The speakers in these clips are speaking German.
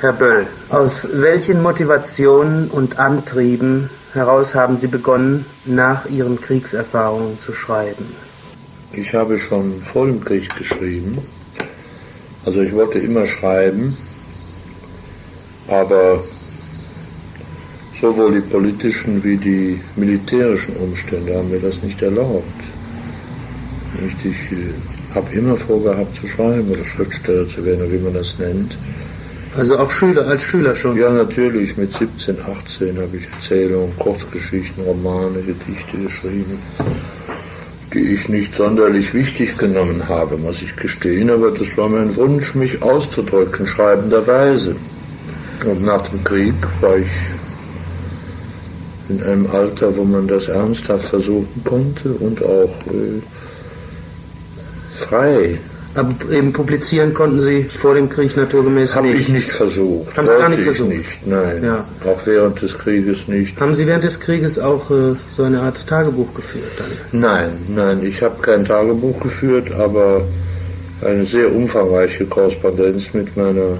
Herr Böll, aus welchen Motivationen und Antrieben heraus haben Sie begonnen, nach Ihren Kriegserfahrungen zu schreiben? Ich habe schon vor dem Krieg geschrieben. Also ich wollte immer schreiben, aber sowohl die politischen wie die militärischen Umstände haben mir das nicht erlaubt. Ich habe immer vorgehabt zu schreiben oder Schriftsteller zu werden, wie man das nennt. Also auch Schüler, als Schüler schon? Ja, natürlich. Mit 17, 18 habe ich Erzählungen, Kurzgeschichten, Romane, Gedichte geschrieben, die ich nicht sonderlich wichtig genommen habe, muss ich gestehen. Aber das war mein Wunsch, mich auszudrücken, schreibenderweise. Und nach dem Krieg war ich in einem Alter, wo man das ernsthaft versuchen konnte und auch äh, frei aber eben publizieren konnten Sie vor dem Krieg naturgemäß Hab nicht. Habe ich nicht versucht. Haben Sie gar nicht versucht? nicht, nein. Ja. Auch während des Krieges nicht. Haben Sie während des Krieges auch äh, so eine Art Tagebuch geführt dann? Nein, nein, ich habe kein Tagebuch geführt, aber eine sehr umfangreiche Korrespondenz mit meiner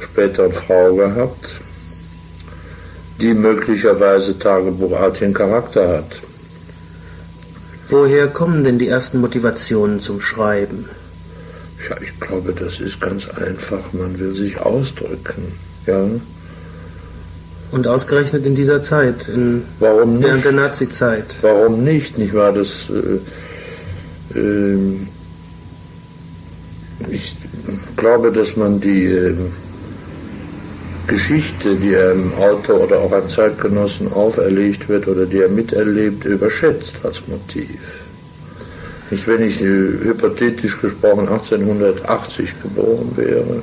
späteren Frau gehabt, die möglicherweise tagebuchartigen Charakter hat. Woher kommen denn die ersten Motivationen zum Schreiben? Ja, ich glaube, das ist ganz einfach. Man will sich ausdrücken. Ja. Und ausgerechnet in dieser Zeit, in, Warum nicht? während der Nazi-Zeit. Warum nicht? Nicht wahr? Das, äh, äh, ich glaube, dass man die äh, Geschichte, die einem Autor oder auch einem Zeitgenossen auferlegt wird oder die er miterlebt, überschätzt als Motiv. Nicht, wenn ich hypothetisch gesprochen 1880 geboren wäre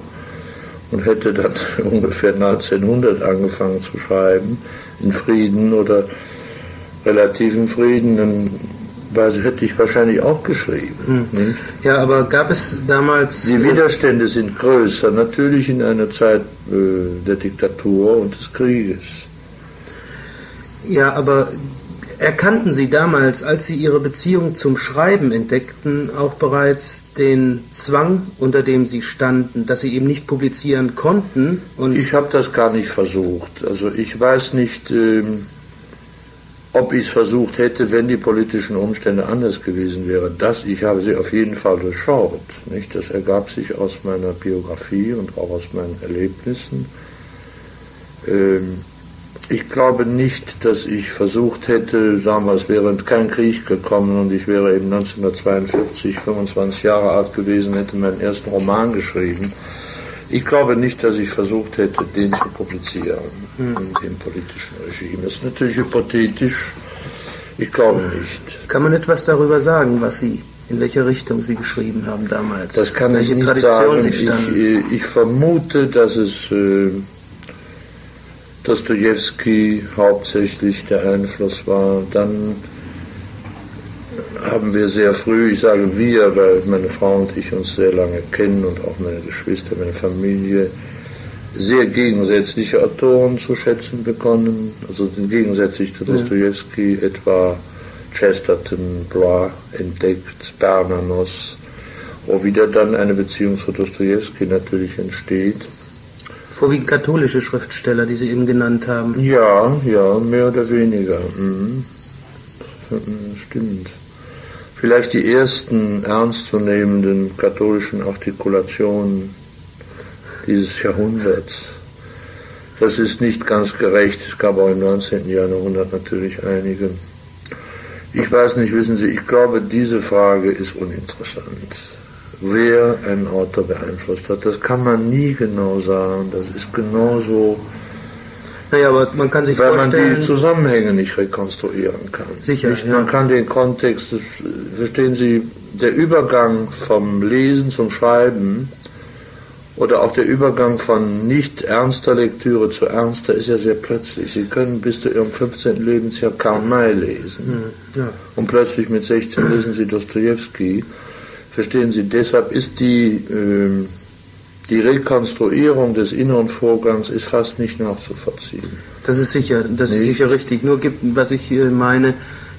und hätte dann ungefähr 1900 angefangen zu schreiben, in Frieden oder relativen Frieden, dann hätte ich wahrscheinlich auch geschrieben. Hm. Ja, aber gab es damals. Die Widerstände sind größer, natürlich in einer Zeit äh, der Diktatur und des Krieges. Ja, aber erkannten Sie damals, als Sie Ihre Beziehung zum Schreiben entdeckten, auch bereits den Zwang, unter dem Sie standen, dass Sie eben nicht publizieren konnten? Ich habe das gar nicht versucht. Also ich weiß nicht. Ähm, ob ich es versucht hätte, wenn die politischen Umstände anders gewesen wären. Das, ich habe sie auf jeden Fall durchschaut. Nicht? Das ergab sich aus meiner Biografie und auch aus meinen Erlebnissen. Ähm, ich glaube nicht, dass ich versucht hätte, sagen wir, es wäre kein Krieg gekommen und ich wäre eben 1942 25 Jahre alt gewesen, hätte meinen ersten Roman geschrieben ich glaube nicht, dass ich versucht hätte, den zu publizieren hm. in dem politischen Regime. Das ist natürlich hypothetisch. Ich glaube nicht. Kann man etwas darüber sagen, was Sie, in welche Richtung Sie geschrieben haben damals? Das kann welche ich nicht Tradition sagen. Ich, äh, ich, vermute, dass es äh, Dostoevsky hauptsächlich der Einfluss war. Dann haben wir sehr früh, ich sage wir, weil meine Frau und ich uns sehr lange kennen und auch meine Geschwister, meine Familie, sehr gegensätzliche Autoren zu schätzen begonnen. Also gegensätzlich zu Dostoevsky ja. etwa Chesterton, Blois entdeckt, Bernanos, wo wieder dann eine Beziehung zu Dostoevsky natürlich entsteht. Vorwiegend katholische Schriftsteller, die Sie eben genannt haben. Ja, ja, mehr oder weniger. Mhm. Stimmt vielleicht die ersten ernstzunehmenden katholischen Artikulationen dieses Jahrhunderts. Das ist nicht ganz gerecht. Es gab auch im 19. Jahrhundert natürlich einige. Ich weiß nicht, wissen Sie, ich glaube, diese Frage ist uninteressant. Wer einen Autor beeinflusst hat, das kann man nie genau sagen. Das ist genauso naja, aber man kann sich Weil vorstellen... man die Zusammenhänge nicht rekonstruieren kann. Sicher, nicht, ja. Man kann den Kontext, verstehen Sie, der Übergang vom Lesen zum Schreiben oder auch der Übergang von nicht ernster Lektüre zu ernster ist ja sehr plötzlich. Sie können bis zu Ihrem 15. Lebensjahr Karl May lesen. Hm, ja. Und plötzlich mit 16 lesen Sie Dostoevsky. Verstehen Sie, deshalb ist die... Äh, die Rekonstruierung des inneren Vorgangs ist fast nicht nachzuvollziehen. Das ist sicher, das nicht? ist sicher richtig. Nur gibt, was ich meine,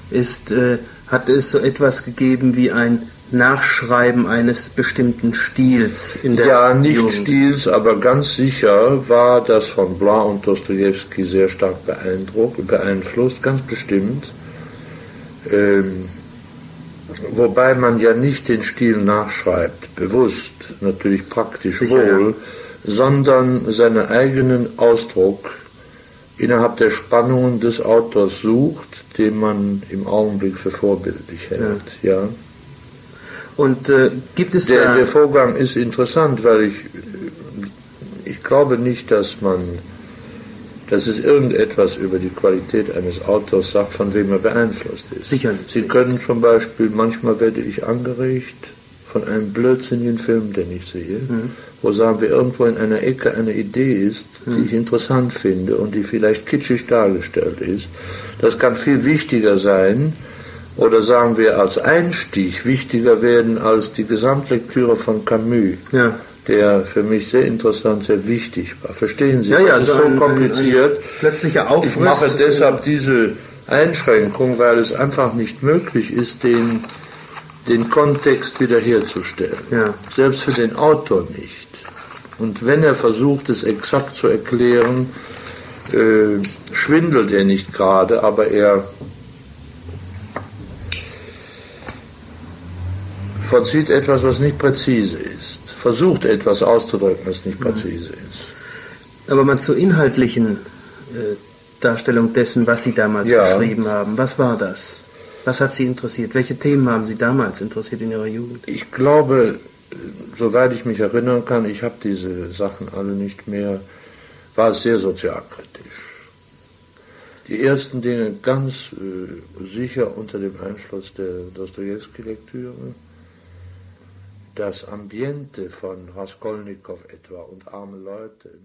ist, äh, hat es so etwas gegeben wie ein Nachschreiben eines bestimmten Stils in der Ja, nicht Jugend. Stils, aber ganz sicher war das von Bla und Dostoevsky sehr stark beeindruckt, beeinflusst, ganz bestimmt. Ähm, wobei man ja nicht den Stil nachschreibt, bewusst, natürlich praktisch Sicher, wohl, sondern seinen eigenen Ausdruck innerhalb der Spannungen des Autors sucht, den man im Augenblick für vorbildlich hält. Ja. Und äh, gibt es Der, da... der Vorgang ist interessant, weil ich, ich glaube nicht, dass man, dass es irgendetwas über die Qualität eines Autors sagt, von wem er beeinflusst ist. Sicher nicht. Sie können zum Beispiel, manchmal werde ich angeregt von einem blödsinnigen Film, den ich sehe, Mhm. wo sagen wir irgendwo in einer Ecke eine Idee ist, Mhm. die ich interessant finde und die vielleicht kitschig dargestellt ist. Das kann viel wichtiger sein, oder sagen wir als Einstieg wichtiger werden als die Gesamtlektüre von Camus, ja. Der für mich sehr interessant, sehr wichtig war. Verstehen Sie? Ja, ja, das ist so ein- ein- kompliziert. ein plötzlicher ich Aufriss. mache deshalb diese Einschränkung, weil es einfach nicht möglich ist, den, den Kontext wiederherzustellen. Ja. Selbst für den Autor nicht. Und wenn er versucht, es exakt zu erklären, äh, schwindelt er nicht gerade, aber er vollzieht etwas, was nicht präzise ist. Versucht etwas auszudrücken, was nicht präzise ist. Aber mal zur inhaltlichen äh, Darstellung dessen, was Sie damals Ja. geschrieben haben. Was war das? Was hat Sie interessiert? Welche Themen haben Sie damals interessiert in Ihrer Jugend? Ich glaube, äh, soweit ich mich erinnern kann, ich habe diese Sachen alle nicht mehr, war es sehr sozialkritisch. Die ersten Dinge ganz äh, sicher unter dem Einfluss der Dostoevsky-Lektüre. Das Ambiente von Raskolnikow etwa und arme Leute